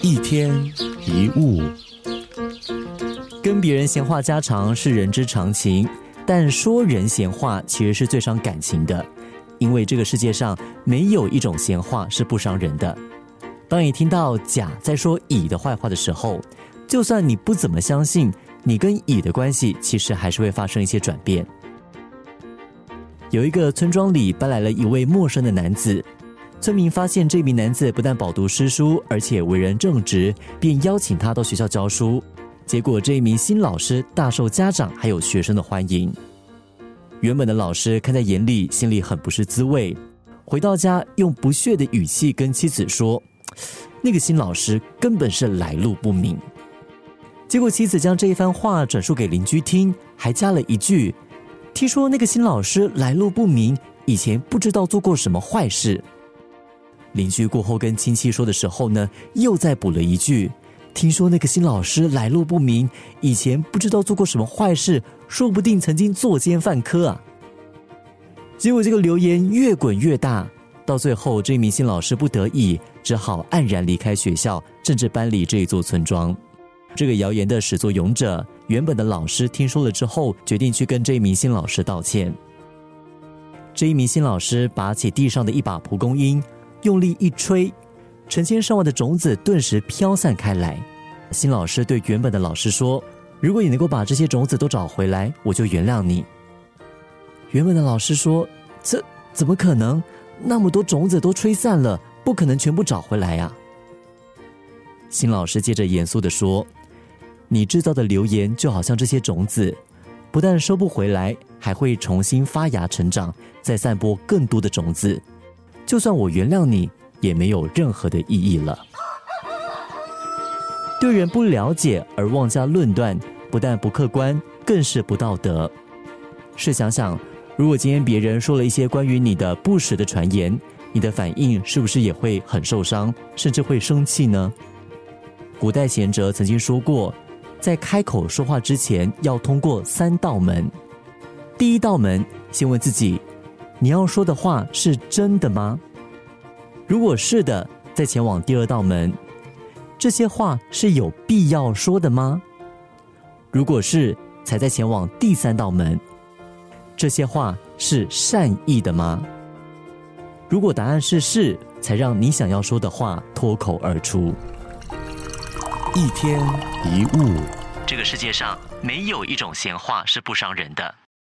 一天一物，跟别人闲话家常是人之常情，但说人闲话其实是最伤感情的，因为这个世界上没有一种闲话是不伤人的。当你听到甲在说乙的坏话的时候，就算你不怎么相信，你跟乙的关系其实还是会发生一些转变。有一个村庄里搬来了一位陌生的男子。村民发现这名男子不但饱读诗书，而且为人正直，便邀请他到学校教书。结果，这一名新老师大受家长还有学生的欢迎。原本的老师看在眼里，心里很不是滋味。回到家，用不屑的语气跟妻子说：“那个新老师根本是来路不明。”结果，妻子将这一番话转述给邻居听，还加了一句：“听说那个新老师来路不明，以前不知道做过什么坏事。”邻居过后跟亲戚说的时候呢，又再补了一句：“听说那个新老师来路不明，以前不知道做过什么坏事，说不定曾经作奸犯科啊。”结果这个流言越滚越大，到最后这名新老师不得已只好黯然离开学校，甚至搬离这一座村庄。这个谣言的始作俑者，原本的老师听说了之后，决定去跟这一名新老师道歉。这一名新老师拔起地上的一把蒲公英。用力一吹，成千上万的种子顿时飘散开来。新老师对原本的老师说：“如果你能够把这些种子都找回来，我就原谅你。”原本的老师说：“这怎么可能？那么多种子都吹散了，不可能全部找回来呀。”新老师接着严肃的说：“你制造的流言就好像这些种子，不但收不回来，还会重新发芽成长，再散播更多的种子。”就算我原谅你，也没有任何的意义了。对人不了解而妄加论断，不但不客观，更是不道德。试想想，如果今天别人说了一些关于你的不实的传言，你的反应是不是也会很受伤，甚至会生气呢？古代贤哲曾经说过，在开口说话之前，要通过三道门。第一道门，先问自己。你要说的话是真的吗？如果是的，再前往第二道门，这些话是有必要说的吗？如果是，才再前往第三道门，这些话是善意的吗？如果答案是是，才让你想要说的话脱口而出。一天一物，这个世界上没有一种闲话是不伤人的。